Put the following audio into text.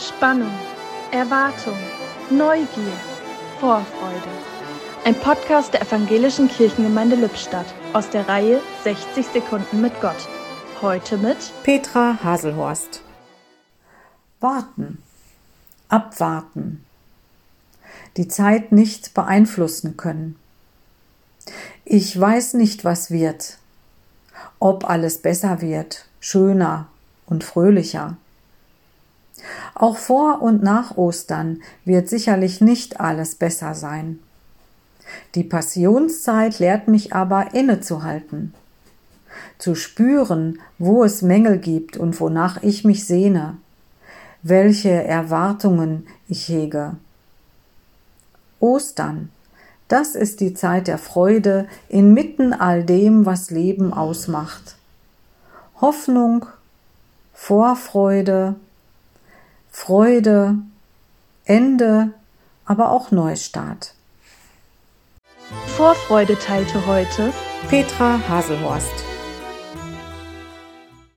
Spannung, Erwartung, Neugier, Vorfreude. Ein Podcast der Evangelischen Kirchengemeinde Lippstadt aus der Reihe 60 Sekunden mit Gott. Heute mit Petra Haselhorst. Warten. Abwarten. Die Zeit nicht beeinflussen können. Ich weiß nicht, was wird. Ob alles besser wird, schöner und fröhlicher. Auch vor und nach Ostern wird sicherlich nicht alles besser sein. Die Passionszeit lehrt mich aber innezuhalten, zu spüren, wo es Mängel gibt und wonach ich mich sehne, welche Erwartungen ich hege. Ostern, das ist die Zeit der Freude inmitten all dem, was Leben ausmacht. Hoffnung, Vorfreude, Freude, Ende, aber auch Neustart. Vorfreude teilte heute Petra Haselhorst.